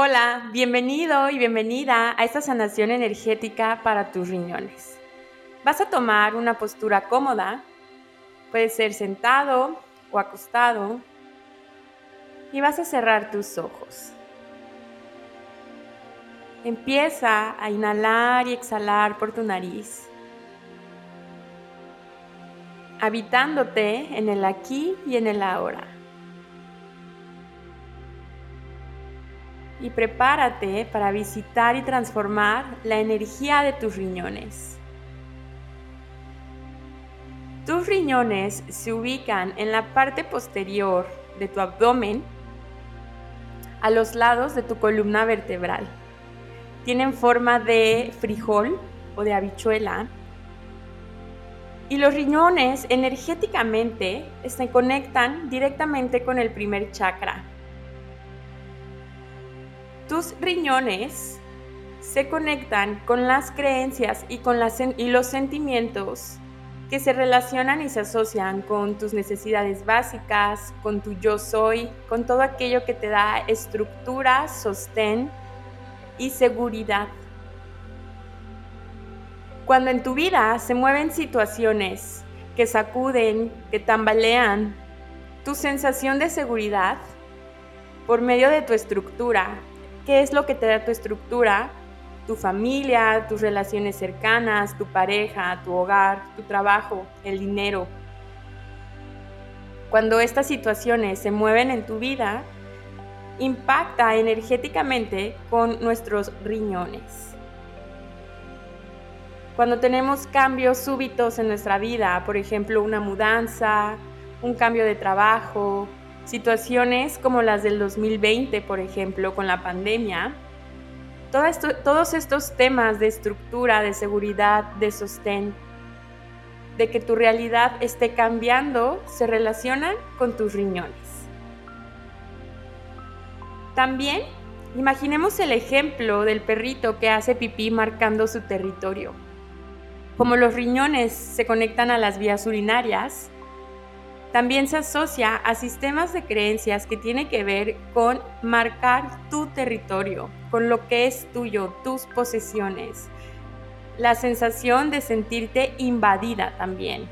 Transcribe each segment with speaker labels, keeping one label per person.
Speaker 1: Hola, bienvenido y bienvenida a esta sanación energética para tus riñones. Vas a tomar una postura cómoda, puede ser sentado o acostado, y vas a cerrar tus ojos. Empieza a inhalar y exhalar por tu nariz, habitándote en el aquí y en el ahora. Y prepárate para visitar y transformar la energía de tus riñones. Tus riñones se ubican en la parte posterior de tu abdomen, a los lados de tu columna vertebral. Tienen forma de frijol o de habichuela. Y los riñones energéticamente se conectan directamente con el primer chakra, tus riñones se conectan con las creencias y con los sentimientos que se relacionan y se asocian con tus necesidades básicas, con tu yo soy, con todo aquello que te da estructura, sostén y seguridad. Cuando en tu vida se mueven situaciones que sacuden, que tambalean, tu sensación de seguridad por medio de tu estructura, qué es lo que te da tu estructura, tu familia, tus relaciones cercanas, tu pareja, tu hogar, tu trabajo, el dinero. Cuando estas situaciones se mueven en tu vida, impacta energéticamente con nuestros riñones. Cuando tenemos cambios súbitos en nuestra vida, por ejemplo, una mudanza, un cambio de trabajo, situaciones como las del 2020, por ejemplo, con la pandemia, todos estos temas de estructura, de seguridad, de sostén, de que tu realidad esté cambiando, se relacionan con tus riñones. También imaginemos el ejemplo del perrito que hace pipí marcando su territorio. Como los riñones se conectan a las vías urinarias, también se asocia a sistemas de creencias que tiene que ver con marcar tu territorio, con lo que es tuyo, tus posesiones. La sensación de sentirte invadida también.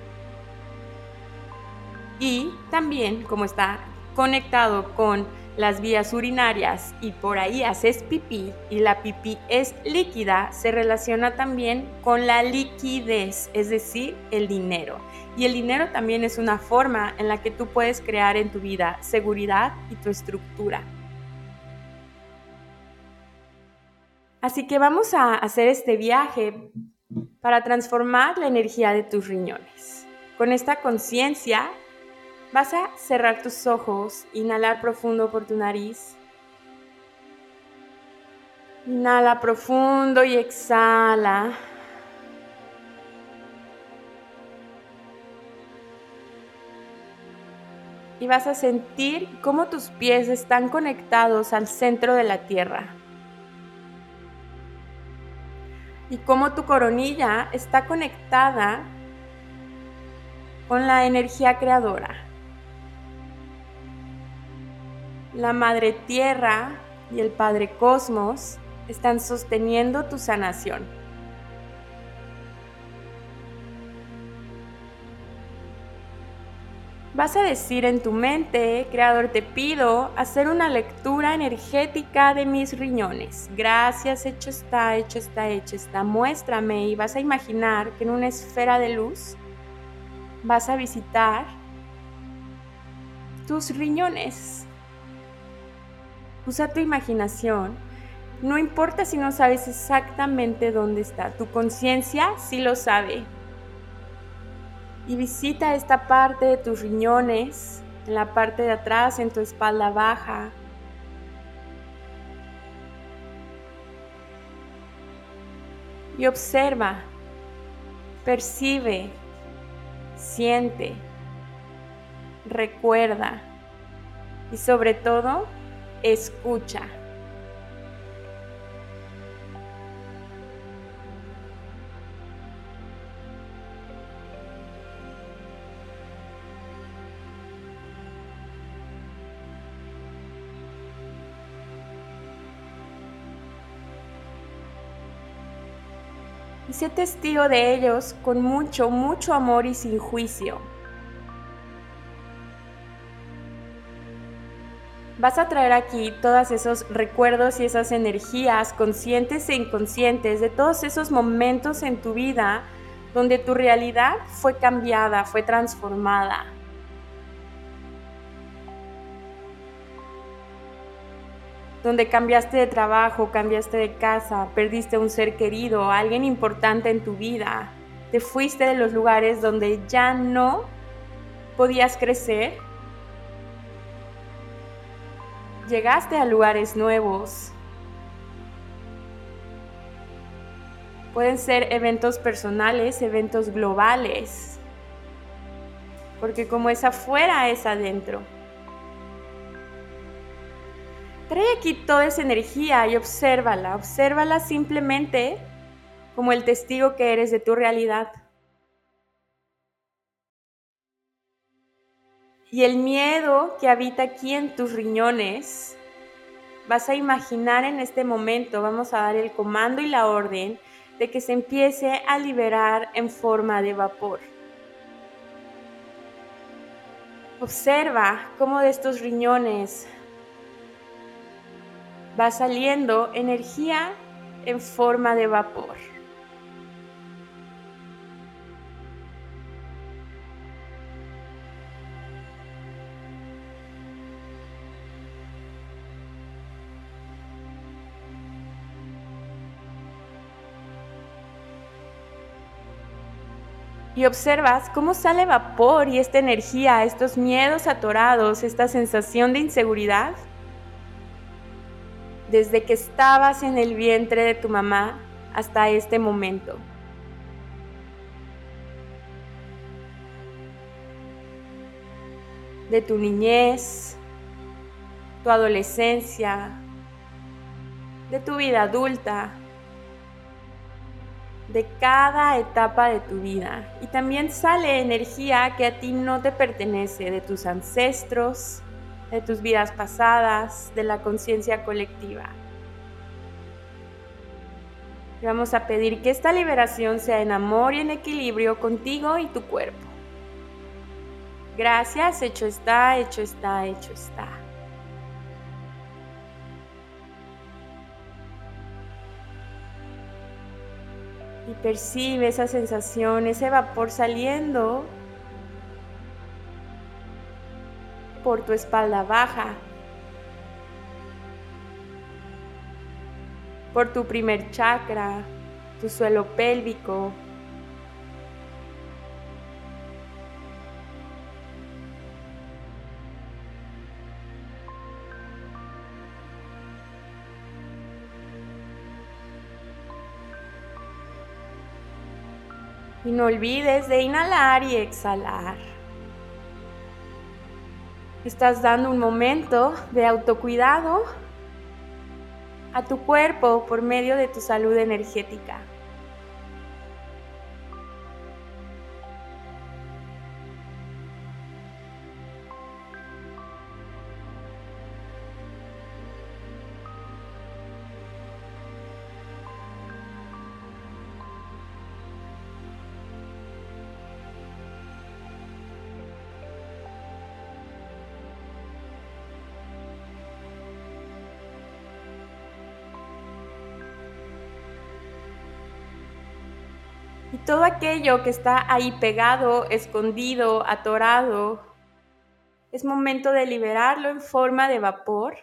Speaker 1: Y también, como está conectado con las vías urinarias y por ahí haces pipí y la pipí es líquida, se relaciona también con la liquidez, es decir, el dinero. Y el dinero también es una forma en la que tú puedes crear en tu vida seguridad y tu estructura. Así que vamos a hacer este viaje para transformar la energía de tus riñones. Con esta conciencia Vas a cerrar tus ojos, inhalar profundo por tu nariz. Inhala profundo y exhala. Y vas a sentir cómo tus pies están conectados al centro de la tierra. Y cómo tu coronilla está conectada con la energía creadora. La Madre Tierra y el Padre Cosmos están sosteniendo tu sanación. Vas a decir en tu mente, Creador, te pido hacer una lectura energética de mis riñones. Gracias, hecho está, hecho está, hecho está. Muéstrame y vas a imaginar que en una esfera de luz vas a visitar tus riñones Usa tu imaginación. No importa si no sabes exactamente dónde está, tu conciencia sí lo sabe. Y visita esta parte de tus riñones, en la parte de atrás, en tu espalda baja. Y observa, percibe, siente, recuerda y sobre todo escucha. Y sé testigo de ellos con mucho, mucho amor y sin juicio. Vas a traer aquí todos esos recuerdos y esas energías conscientes e inconscientes de todos esos momentos en tu vida donde tu realidad fue cambiada, fue transformada. Donde cambiaste de trabajo, cambiaste de casa, perdiste un ser querido, alguien importante en tu vida. Te fuiste de los lugares donde ya no podías crecer Llegaste a lugares nuevos. Pueden ser eventos personales, eventos globales. Porque como es afuera, es adentro. Trae aquí toda esa energía y obsérvala. Obsérvala simplemente como el testigo que eres de tu realidad. Y el miedo que habita aquí en tus riñones, vas a imaginar en este momento, vamos a dar el comando y la orden de que se empiece a liberar en forma de vapor. Observa cómo de estos riñones va saliendo energía en forma de vapor. Y observas cómo sale vapor y esta energía, estos miedos atorados, esta sensación de inseguridad, desde que estabas en el vientre de tu mamá hasta este momento. De tu niñez, tu adolescencia, de tu vida adulta, de cada etapa de tu vida. Y también sale energía que a ti no te pertenece, de tus ancestros, de tus vidas pasadas, de la conciencia colectiva. Vamos a pedir que esta liberación sea en amor y en equilibrio contigo y tu cuerpo. Gracias, hecho está, hecho está, hecho está. Y percibe esa sensación, ese vapor saliendo por tu espalda baja, por tu primer chakra, tu suelo pélvico, Y no olvides de inhalar y exhalar. Estás dando un momento de autocuidado a tu cuerpo por medio de tu salud energética. Todo aquello que está ahí pegado, escondido, atorado, es momento de liberarlo en forma de vapor.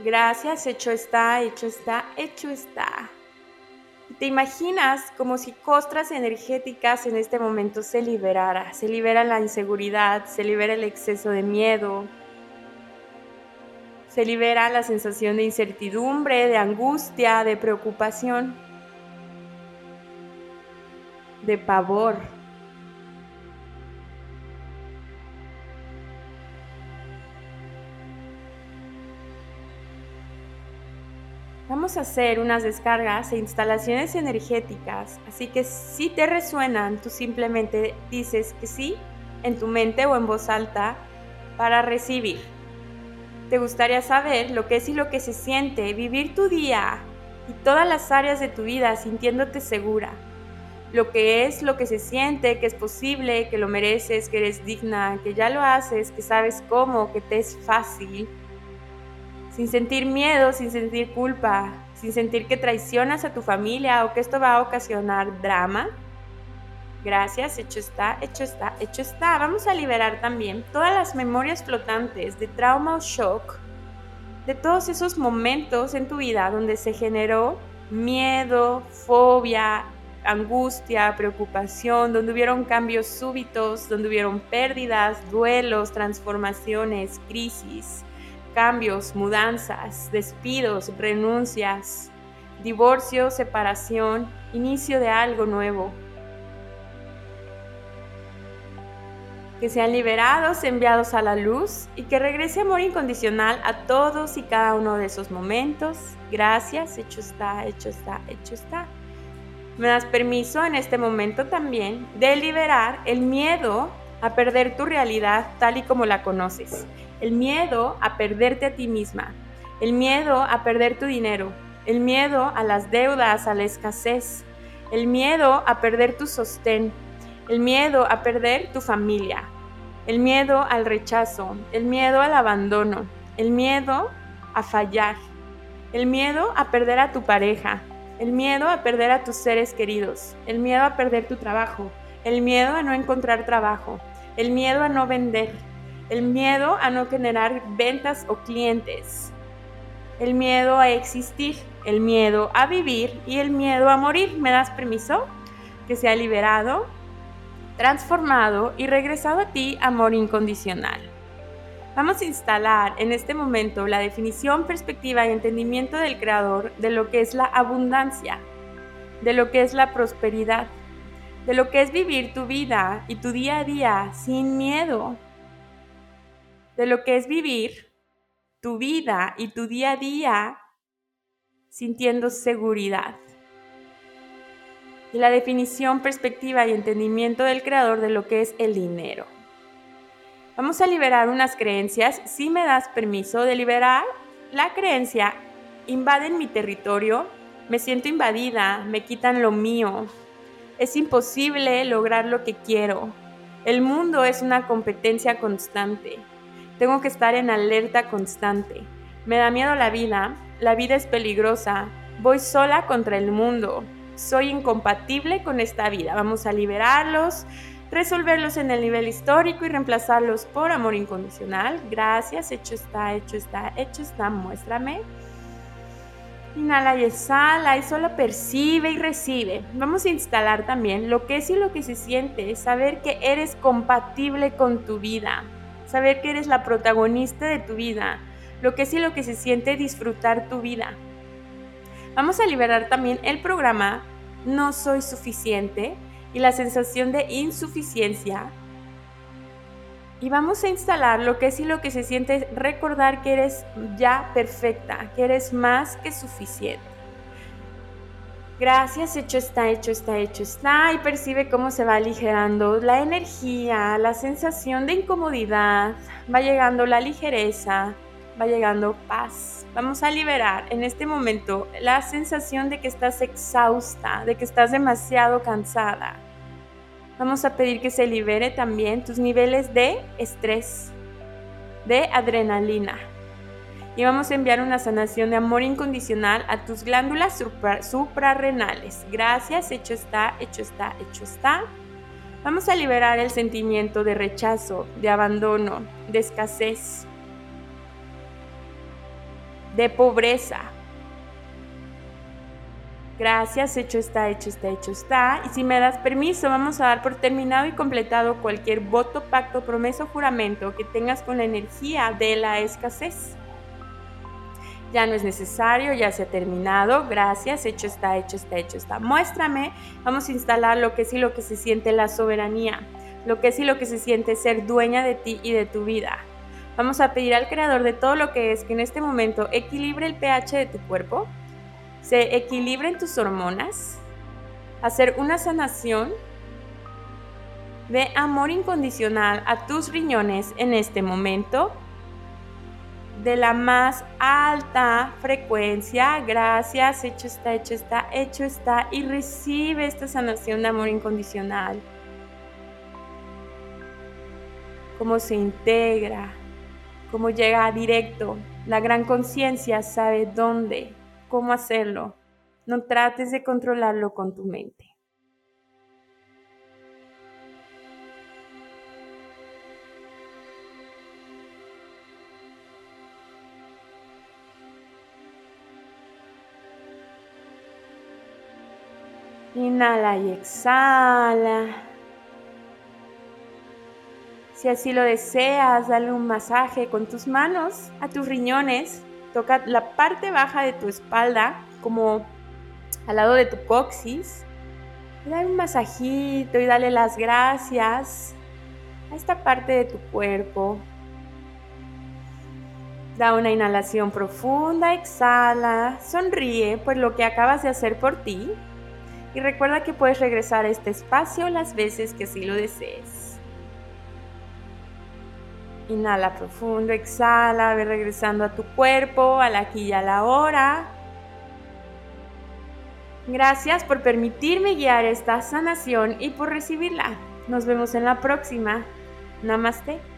Speaker 1: Gracias, hecho está, hecho está, hecho está. te imaginas como si costras energéticas en este momento se liberara. Se libera la inseguridad, se libera el exceso de miedo, se libera la sensación de incertidumbre, de angustia, de preocupación, de pavor. Vamos a hacer unas descargas e instalaciones energéticas, así que si te resuenan, tú simplemente dices que sí en tu mente o en voz alta para recibir. ¿Te gustaría saber lo que es y lo que se siente vivir tu día y todas las áreas de tu vida sintiéndote segura. Lo que es, lo que se siente, que es posible, que lo mereces, que eres digna, que ya lo haces, que sabes cómo, que te es fácil. Sin sentir miedo, sin sentir culpa, sin sentir que traicionas a tu familia o que esto va a ocasionar drama. Gracias, hecho está, hecho está, hecho está. Vamos a liberar también todas las memorias flotantes de trauma o shock de todos esos momentos en tu vida donde se generó miedo, fobia, angustia, preocupación, donde hubieron cambios súbitos, donde hubieron pérdidas, duelos, transformaciones, crisis, cambios, mudanzas, despidos, renuncias, divorcio, separación, inicio de algo nuevo. que sean liberados, enviados a la luz y que regrese amor incondicional a todos y cada uno de esos momentos. Gracias, hecho está, hecho está, hecho está. Me das permiso en este momento también de liberar el miedo a perder tu realidad tal y como la conoces, el miedo a perderte a ti misma, el miedo a perder tu dinero, el miedo a las deudas, a la escasez, el miedo a perder tu sostén, el miedo a perder tu familia, el miedo al rechazo, el miedo al abandono, el miedo a fallar, el miedo a perder a tu pareja, el miedo a perder a tus seres queridos, el miedo a perder tu trabajo, el miedo a no encontrar trabajo, el miedo a no vender, el miedo a no generar ventas o clientes, el miedo a existir, el miedo a vivir. Y el miedo a morir. ¿Me das permiso? Que sea liberado transformado y regresado a ti amor incondicional. Vamos a instalar en este momento la definición, perspectiva y entendimiento del Creador de lo que es la abundancia, de lo que es la prosperidad, de lo que es vivir tu vida y tu día a día sin miedo, de lo que es vivir tu vida y tu día a día sintiendo seguridad y la definición, perspectiva y entendimiento del creador de lo que es el dinero. Vamos a liberar unas creencias. Si me das permiso de liberar la creencia, invaden mi territorio, me siento invadida, me quitan lo mío. Es imposible lograr lo que quiero. El mundo es una competencia constante. Tengo que estar en alerta constante. Me da miedo la vida, la vida es peligrosa. Voy sola contra el mundo soy incompatible con esta vida. Vamos a liberarlos, resolverlos en el nivel histórico y reemplazarlos por amor incondicional. Gracias, hecho está, hecho está, hecho está, muéstrame. Inhala y exhala y solo percibe y recibe. Vamos a instalar también lo que es y lo que se siente, saber que eres compatible con tu vida, saber que eres la protagonista de tu vida, lo que es y lo que se siente disfrutar tu vida. Vamos a liberar también el programa No soy suficiente y la sensación de insuficiencia. Y vamos a instalar lo que es y lo que se siente recordar que eres ya perfecta, que eres más que suficiente. Gracias, hecho está, hecho está, hecho está. Y percibe cómo se va aligerando la energía, la sensación de incomodidad, va llegando la ligereza, va llegando paz. Vamos a liberar en este momento la sensación de que estás exhausta, de que estás demasiado cansada. Vamos a pedir que se libere también tus niveles de estrés, de adrenalina. Y vamos a enviar una sanación de amor incondicional a tus glándulas suprarrenales. Gracias, hecho está, hecho está, hecho está. Vamos a liberar el sentimiento de rechazo, de abandono, de escasez, de pobreza. Gracias, hecho está, hecho está, hecho está. Y si me das permiso, vamos a dar por terminado y completado cualquier voto, pacto, promesa o juramento que tengas con la energía de la escasez. Ya no es necesario, ya se ha terminado. Gracias, hecho está, hecho está, hecho está. Muéstrame, vamos a instalar lo que es y lo que se siente la soberanía, lo que es y lo que se siente ser dueña de ti y de tu vida. Vamos a pedir al creador de todo lo que es que en este momento equilibre el pH de tu cuerpo, se equilibren tus hormonas, hacer una sanación de amor incondicional a tus riñones en este momento. de la más alta frecuencia. Gracias, hecho está, hecho está, hecho está. Y recibe esta sanación de amor incondicional. Cómo se integra, cómo llega directo. La gran conciencia sabe dónde, cómo hacerlo. No trates de controlarlo con tu mente. Inhala y exhala. Si así lo deseas, dale un masaje con tus manos a tus riñones. Toca la parte baja de tu espalda, como al lado de tu coxis. dale un masajito y dale las gracias a esta parte de tu cuerpo. Da una inhalación profunda, exhala, sonríe por lo que acabas de hacer por ti y recuerda que puedes regresar a este espacio las veces que así lo desees. Inhala profundo, exhala, ve regresando a tu cuerpo, a la aquí y a la hora. Gracias por permitirme guiar esta sanación y por recibirla. Nos vemos en la próxima. Namaste.